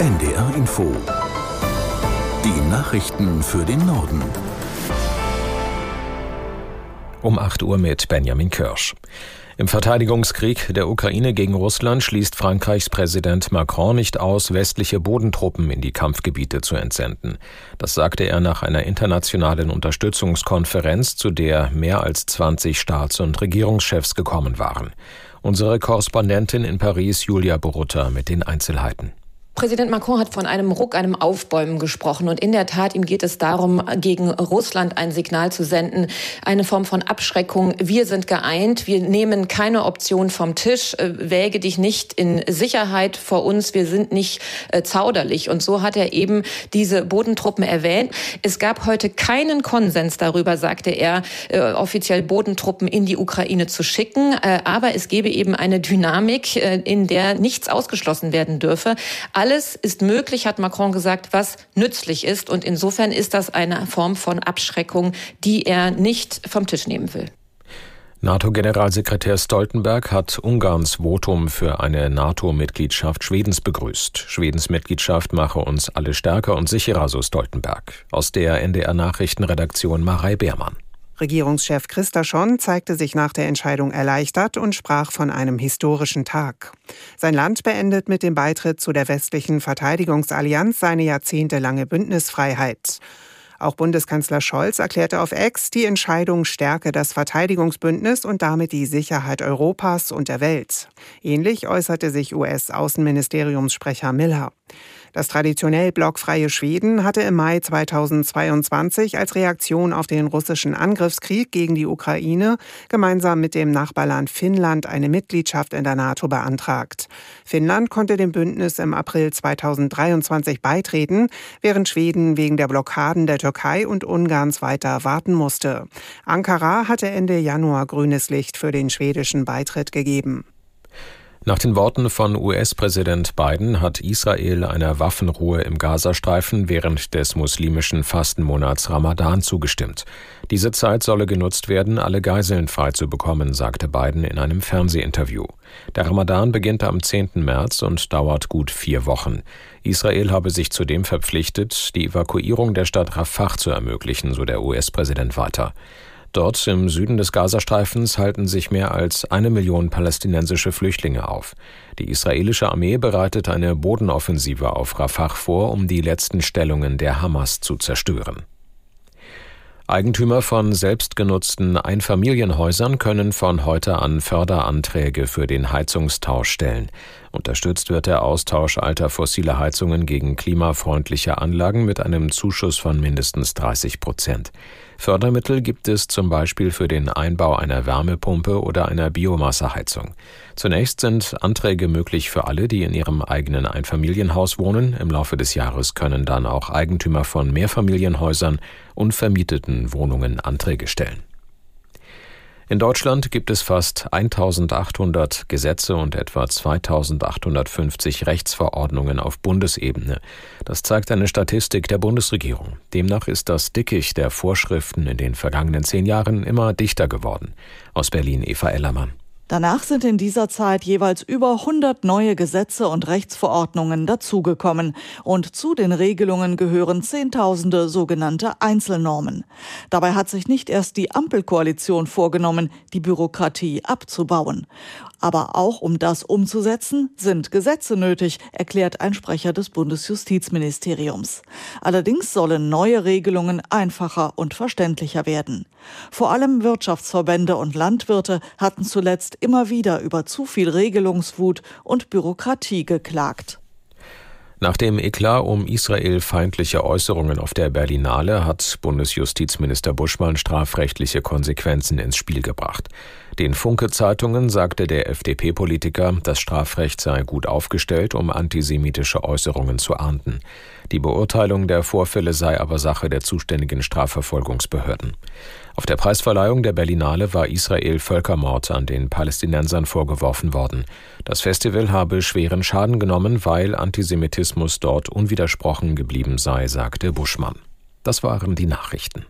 NDR Info. Die Nachrichten für den Norden. Um 8 Uhr mit Benjamin Kirsch. Im Verteidigungskrieg der Ukraine gegen Russland schließt Frankreichs Präsident Macron nicht aus, westliche Bodentruppen in die Kampfgebiete zu entsenden. Das sagte er nach einer internationalen Unterstützungskonferenz, zu der mehr als 20 Staats- und Regierungschefs gekommen waren. Unsere Korrespondentin in Paris, Julia Borutta, mit den Einzelheiten. Präsident Macron hat von einem Ruck, einem Aufbäumen gesprochen. Und in der Tat, ihm geht es darum, gegen Russland ein Signal zu senden, eine Form von Abschreckung. Wir sind geeint, wir nehmen keine Option vom Tisch, äh, wäge dich nicht in Sicherheit vor uns, wir sind nicht äh, zauderlich. Und so hat er eben diese Bodentruppen erwähnt. Es gab heute keinen Konsens darüber, sagte er, äh, offiziell Bodentruppen in die Ukraine zu schicken. Aber es gebe eben eine Dynamik, in der nichts ausgeschlossen werden dürfe. Alle alles ist möglich, hat Macron gesagt, was nützlich ist. Und insofern ist das eine Form von Abschreckung, die er nicht vom Tisch nehmen will. NATO-Generalsekretär Stoltenberg hat Ungarns Votum für eine NATO-Mitgliedschaft Schwedens begrüßt. Schwedens Mitgliedschaft mache uns alle stärker und sicherer, so Stoltenberg. Aus der NDR-Nachrichtenredaktion Marei Beermann. Regierungschef Christaschon zeigte sich nach der Entscheidung erleichtert und sprach von einem historischen Tag. Sein Land beendet mit dem Beitritt zu der westlichen Verteidigungsallianz seine jahrzehntelange Bündnisfreiheit. Auch Bundeskanzler Scholz erklärte auf Ex, die Entscheidung stärke das Verteidigungsbündnis und damit die Sicherheit Europas und der Welt. Ähnlich äußerte sich US-Außenministeriumssprecher Miller. Das traditionell blockfreie Schweden hatte im Mai 2022 als Reaktion auf den russischen Angriffskrieg gegen die Ukraine gemeinsam mit dem Nachbarland Finnland eine Mitgliedschaft in der NATO beantragt. Finnland konnte dem Bündnis im April 2023 beitreten, während Schweden wegen der Blockaden der Türkei und Ungarns weiter warten musste. Ankara hatte Ende Januar grünes Licht für den schwedischen Beitritt gegeben. Nach den Worten von US-Präsident Biden hat Israel einer Waffenruhe im Gazastreifen während des muslimischen Fastenmonats Ramadan zugestimmt. Diese Zeit solle genutzt werden, alle Geiseln freizubekommen, sagte Biden in einem Fernsehinterview. Der Ramadan beginnt am 10. März und dauert gut vier Wochen. Israel habe sich zudem verpflichtet, die Evakuierung der Stadt Rafah zu ermöglichen, so der US-Präsident weiter. Dort im Süden des Gazastreifens halten sich mehr als eine Million palästinensische Flüchtlinge auf. Die israelische Armee bereitet eine Bodenoffensive auf Rafah vor, um die letzten Stellungen der Hamas zu zerstören. Eigentümer von selbstgenutzten Einfamilienhäusern können von heute an Förderanträge für den Heizungstausch stellen. Unterstützt wird der Austausch alter fossiler Heizungen gegen klimafreundliche Anlagen mit einem Zuschuss von mindestens 30 Prozent. Fördermittel gibt es zum Beispiel für den Einbau einer Wärmepumpe oder einer Biomasseheizung. Zunächst sind Anträge möglich für alle, die in ihrem eigenen Einfamilienhaus wohnen. Im Laufe des Jahres können dann auch Eigentümer von Mehrfamilienhäusern und vermieteten Wohnungen Anträge stellen. In Deutschland gibt es fast 1800 Gesetze und etwa 2850 Rechtsverordnungen auf Bundesebene. Das zeigt eine Statistik der Bundesregierung. Demnach ist das Dickicht der Vorschriften in den vergangenen zehn Jahren immer dichter geworden. Aus Berlin Eva Ellermann. Danach sind in dieser Zeit jeweils über 100 neue Gesetze und Rechtsverordnungen dazugekommen. Und zu den Regelungen gehören Zehntausende sogenannte Einzelnormen. Dabei hat sich nicht erst die Ampelkoalition vorgenommen, die Bürokratie abzubauen. Aber auch um das umzusetzen, sind Gesetze nötig, erklärt ein Sprecher des Bundesjustizministeriums. Allerdings sollen neue Regelungen einfacher und verständlicher werden. Vor allem Wirtschaftsverbände und Landwirte hatten zuletzt immer wieder über zu viel Regelungswut und Bürokratie geklagt. Nach dem Eklat um israelfeindliche Äußerungen auf der Berlinale hat Bundesjustizminister Buschmann strafrechtliche Konsequenzen ins Spiel gebracht. Den Funke-Zeitungen sagte der FDP-Politiker, das Strafrecht sei gut aufgestellt, um antisemitische Äußerungen zu ahnden. Die Beurteilung der Vorfälle sei aber Sache der zuständigen Strafverfolgungsbehörden. Auf der Preisverleihung der Berlinale war Israel Völkermord an den Palästinensern vorgeworfen worden. Das Festival habe schweren Schaden genommen, weil Antisemitismus dort unwidersprochen geblieben sei, sagte Buschmann. Das waren die Nachrichten.